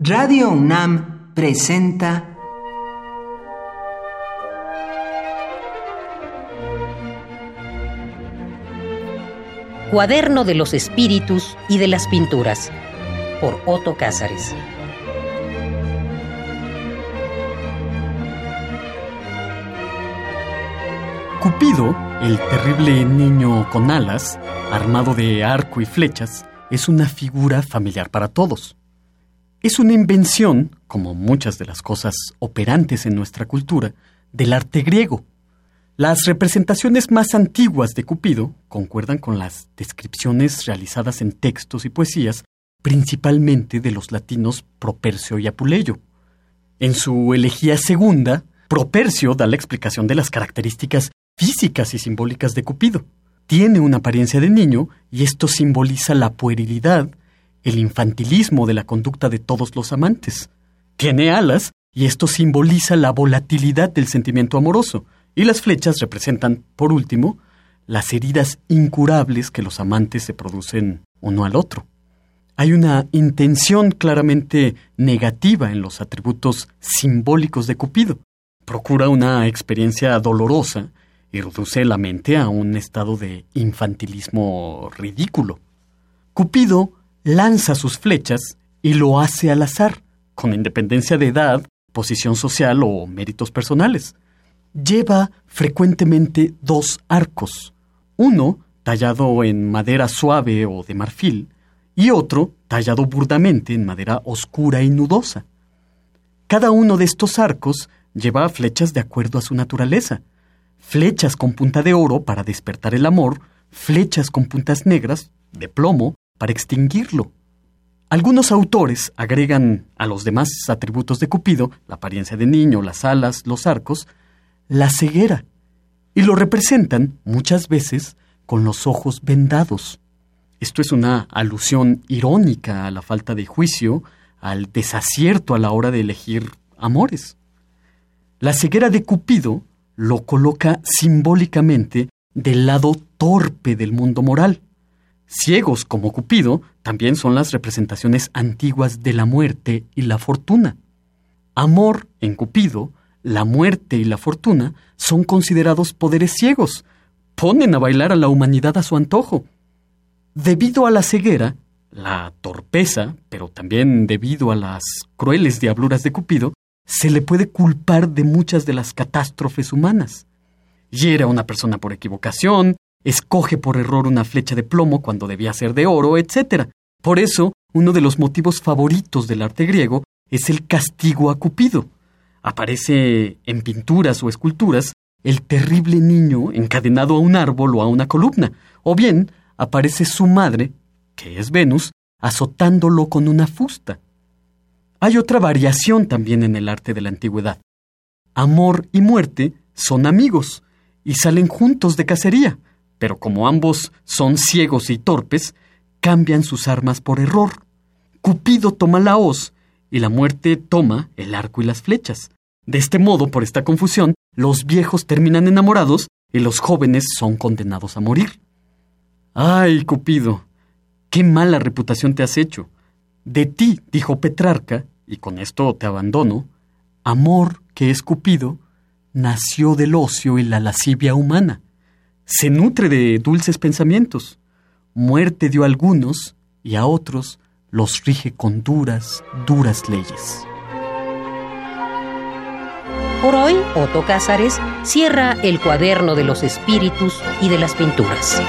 Radio UNAM presenta Cuaderno de los Espíritus y de las Pinturas por Otto Cázares. Cupido, el terrible niño con alas, armado de arco y flechas, es una figura familiar para todos. Es una invención, como muchas de las cosas operantes en nuestra cultura, del arte griego. Las representaciones más antiguas de Cupido concuerdan con las descripciones realizadas en textos y poesías, principalmente de los latinos Propercio y Apuleyo. En su elegía segunda, Propercio da la explicación de las características físicas y simbólicas de Cupido. Tiene una apariencia de niño y esto simboliza la puerilidad, el infantilismo de la conducta de todos los amantes. Tiene alas y esto simboliza la volatilidad del sentimiento amoroso. Y las flechas representan, por último, las heridas incurables que los amantes se producen uno al otro. Hay una intención claramente negativa en los atributos simbólicos de Cupido. Procura una experiencia dolorosa y reduce la mente a un estado de infantilismo ridículo. Cupido lanza sus flechas y lo hace al azar, con independencia de edad, posición social o méritos personales. Lleva frecuentemente dos arcos, uno tallado en madera suave o de marfil, y otro tallado burdamente en madera oscura y nudosa. Cada uno de estos arcos lleva flechas de acuerdo a su naturaleza, flechas con punta de oro para despertar el amor, flechas con puntas negras, de plomo, para extinguirlo. Algunos autores agregan a los demás atributos de Cupido, la apariencia de niño, las alas, los arcos, la ceguera, y lo representan muchas veces con los ojos vendados. Esto es una alusión irónica a la falta de juicio, al desacierto a la hora de elegir amores. La ceguera de Cupido lo coloca simbólicamente del lado torpe del mundo moral. Ciegos como Cupido también son las representaciones antiguas de la muerte y la fortuna. Amor en Cupido, la muerte y la fortuna son considerados poderes ciegos. Ponen a bailar a la humanidad a su antojo. Debido a la ceguera, la torpeza, pero también debido a las crueles diabluras de Cupido, se le puede culpar de muchas de las catástrofes humanas. Hiera a una persona por equivocación, escoge por error una flecha de plomo cuando debía ser de oro, etc. Por eso, uno de los motivos favoritos del arte griego es el castigo a Cupido. Aparece en pinturas o esculturas el terrible niño encadenado a un árbol o a una columna, o bien aparece su madre, que es Venus, azotándolo con una fusta. Hay otra variación también en el arte de la antigüedad. Amor y muerte son amigos y salen juntos de cacería, pero como ambos son ciegos y torpes, cambian sus armas por error. Cupido toma la hoz y la muerte toma el arco y las flechas. De este modo, por esta confusión, los viejos terminan enamorados y los jóvenes son condenados a morir. Ay, Cupido, qué mala reputación te has hecho. De ti, dijo Petrarca, y con esto te abandono, amor que es Cupido, nació del ocio y la lascivia humana. Se nutre de dulces pensamientos. Muerte dio a algunos y a otros los rige con duras, duras leyes. Por hoy, Otto Cázares cierra el cuaderno de los espíritus y de las pinturas.